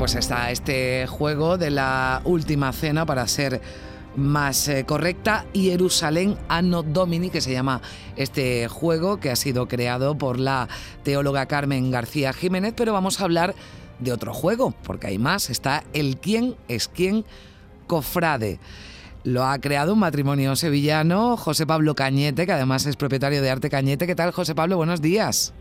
Pues está este juego de la última cena para ser más eh, correcta, Jerusalén Anno Domini, que se llama este juego que ha sido creado por la teóloga Carmen García Jiménez, pero vamos a hablar de otro juego, porque hay más, está el quién es quién cofrade. Lo ha creado un matrimonio sevillano, José Pablo Cañete, que además es propietario de Arte Cañete. ¿Qué tal, José Pablo? Buenos días.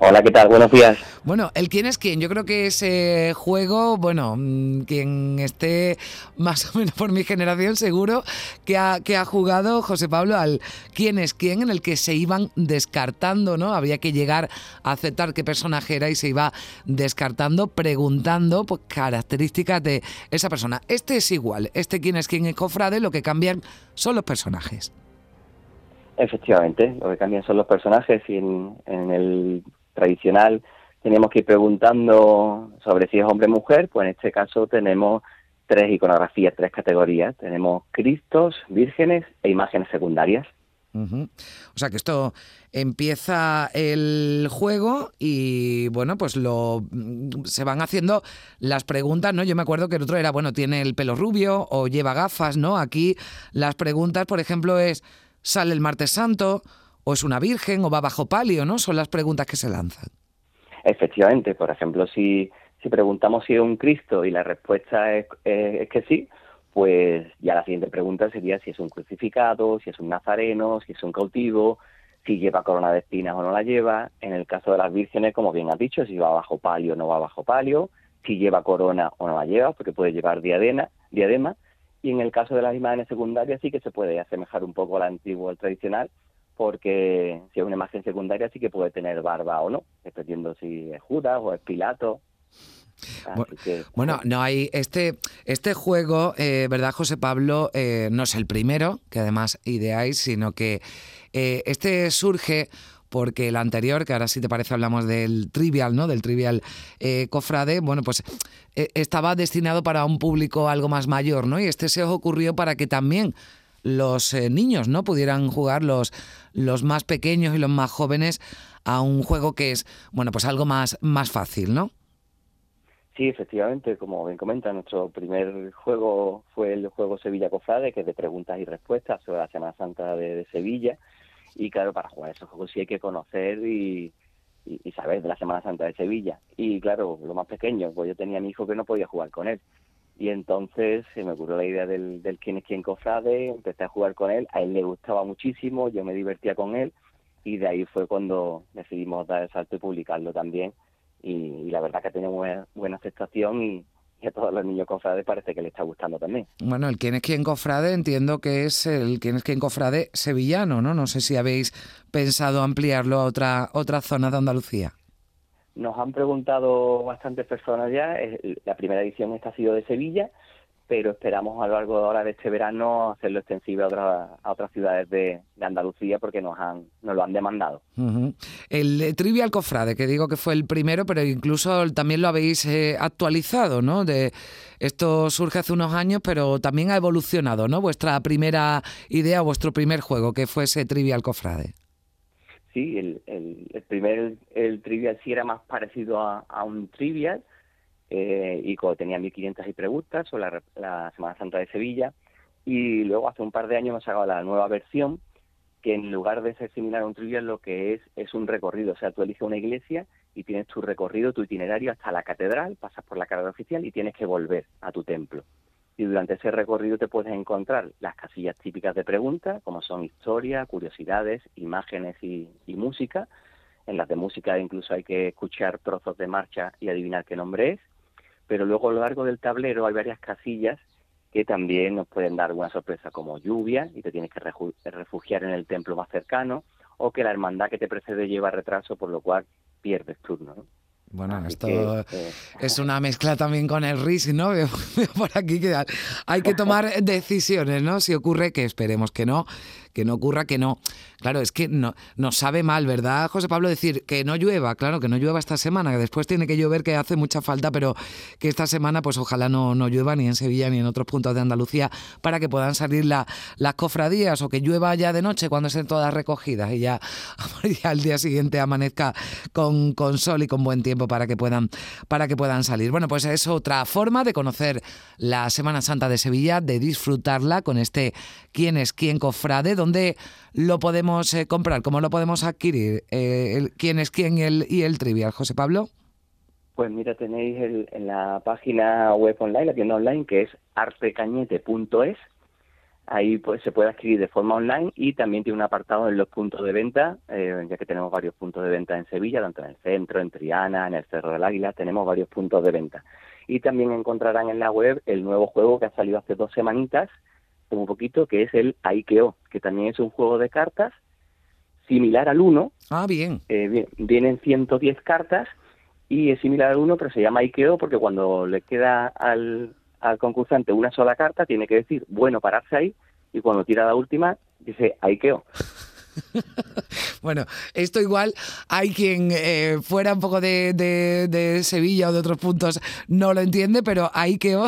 Hola, ¿qué tal? Buenos días. Bueno, el quién es quién. Yo creo que ese juego, bueno, mm, quien esté más o menos por mi generación, seguro que ha, que ha jugado José Pablo al quién es quién, en el que se iban descartando, ¿no? Había que llegar a aceptar qué personaje era y se iba descartando, preguntando pues, características de esa persona. Este es igual, este quién es quién es cofrade, lo que cambian son los personajes. Efectivamente, lo que cambian son los personajes y en, en el tradicional teníamos que ir preguntando sobre si es hombre o mujer, pues en este caso tenemos tres iconografías, tres categorías. Tenemos Cristos, vírgenes e imágenes secundarias. O sea que esto empieza el juego y bueno, pues lo se van haciendo las preguntas, ¿no? Yo me acuerdo que el otro era, bueno, tiene el pelo rubio o lleva gafas, ¿no? Aquí las preguntas, por ejemplo, es ¿sale el martes santo? O es una virgen o va bajo palio, ¿no? Son las preguntas que se lanzan. Efectivamente, por ejemplo, si, si preguntamos si es un Cristo y la respuesta es, que sí, pues ya la siguiente pregunta sería si es un crucificado, si es un nazareno, si es un cautivo, si lleva corona de espinas o no la lleva. En el caso de las vírgenes, como bien has dicho, si va bajo palio o no va bajo palio, si lleva corona o no la lleva, porque puede llevar diadema. Y en el caso de las imágenes secundarias sí que se puede asemejar un poco al antiguo, al tradicional, porque si es una imagen secundaria sí que puede tener barba o no, dependiendo si es Judas o es Pilato. Bueno, que, bueno, no hay este este juego, eh, verdad, José Pablo, eh, no es el primero que además ideáis, sino que eh, este surge porque el anterior, que ahora si te parece hablamos del trivial, ¿no? Del trivial eh, cofrade, bueno, pues estaba destinado para un público algo más mayor, ¿no? Y este se os ocurrió para que también los eh, niños no pudieran jugar los los más pequeños y los más jóvenes a un juego que es bueno pues algo más más fácil no sí efectivamente como bien comenta nuestro primer juego fue el juego Sevilla Cofrade que es de preguntas y respuestas sobre la Semana Santa de, de Sevilla. Y claro para jugar esos juegos sí hay que conocer y, saber de la Semana Santa de Sevilla. Y claro lo más pequeño pues yo tenía mi hijo que no podía jugar con él y entonces se me ocurrió la idea del, quién es quién cofrade, empecé a jugar con él, a él le gustaba muchísimo, yo me divertía con él y de ahí fue cuando decidimos dar el salto y publicarlo también y, la verdad que ha tenido buena, buena aceptación y, a todos los niños cofrades parece que le está gustando también. Bueno, el quién es quién cofrade entiendo que es el quién es quién cofrade sevillano, ¿no? No sé si habéis pensado ampliarlo a otra, otra zona de Andalucía. Nos han preguntado bastantes personas ya. La primera edición esta ha sido de Sevilla, pero esperamos a lo largo de ahora de este verano hacerlo extensible a, otra, a otras ciudades de, de, Andalucía porque nos han nos lo han demandado. Uh -huh. El Trivial Cofrade, que digo que fue el primero, pero incluso también lo habéis eh, actualizado, ¿no? De esto surge hace unos años, pero también ha evolucionado, ¿no? Vuestra primera idea, vuestro primer juego, que fue ese Trivial Cofrade sí, el, el, el primer el, trivial sí era más parecido a, a un trivial eh, y tenía 1500 y preguntas sobre la, la, Semana Santa de Sevilla y luego hace un par de años hemos sacado la nueva versión que en lugar de ser similar a un trivial lo que es es un recorrido, o sea, tú eliges una iglesia y tienes tu recorrido, tu itinerario hasta la catedral, pasas por la carrera oficial y tienes que volver a tu templo y durante ese recorrido te puedes encontrar las casillas típicas de preguntas, como son historia, curiosidades, imágenes y, música, En las de música incluso hay que escuchar trozos de marcha y adivinar qué nombre es. Pero luego a lo largo del tablero hay varias casillas que también nos pueden dar una sorpresa como lluvia y te tienes que refugiar en el templo más cercano o que la hermandad que te precede lleva retraso por lo cual pierdes turno. ¿no? Bueno, esto eh, es una mezcla también con el RIS, ¿no? Por aquí que hay que tomar decisiones, ¿no? Si ocurre, que esperemos que no, que no ocurra, que no. Claro, es que no, nos sabe mal, ¿verdad, José Pablo? Decir que no llueva, claro, que no llueva esta semana, que después tiene que llover, que hace mucha falta, pero que esta semana, pues ojalá no, no llueva ni en Sevilla ni en otros puntos de Andalucía para que puedan salir las cofradías o que llueva ya de noche cuando estén todas recogidas y ya, al día siguiente amanezca con, con sol y con buen tiempo para que puedan para que puedan salir. Bueno, pues es otra forma de conocer la Semana Santa de Sevilla, de disfrutarla con este quién es quién cofrade, dónde lo podemos eh, comprar, cómo lo podemos adquirir, eh, quién es quién y el, y el trivial, José Pablo. Pues mira, tenéis en la página web online, la tienda online, que es artecañete.es. Ahí pues se puede adquirir de forma online y también tiene un apartado en los puntos de venta, eh, ya que tenemos varios puntos de venta en Sevilla, tanto en el centro, en Triana, en el Cerro del Águila, tenemos varios puntos de venta. Y también encontrarán en la web el nuevo juego que ha salido hace dos semanitas, un poquito, que es el Aikeo, que también es un juego de cartas similar al 1. Ah, bien. Eh, vienen 110 cartas y es similar al 1, pero se llama Aikeo porque cuando le queda al, al concursante una sola carta, tiene que decir, bueno, pararse ahí, y cuando tira la última, dice Aikeo. bueno, esto igual hay quien eh, fuera un poco de, de, Sevilla o de otros puntos no lo entiende, pero hay que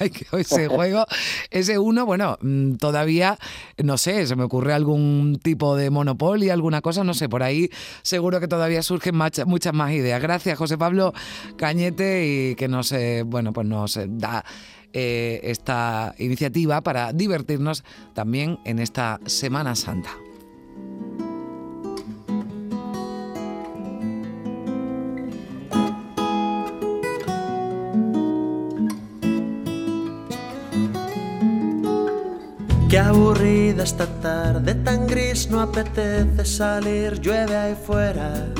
ese juego, ese uno, bueno, mm, todavía, no sé, se me ocurre algún tipo de monopolio, alguna cosa, no sé, por ahí seguro que todavía surgen muchas más ideas. Gracias, José Pablo Cañete, y que nos, eh, bueno, pues nos da eh, esta iniciativa para divertirnos también en esta Semana Santa. Qué aburrida esta tarde tan gris, no apetece salir, llueve ahí fuera.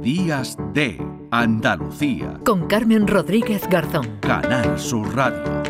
Días de Andalucía. Con Carmen Rodríguez Garzón. Canal Sur Radio.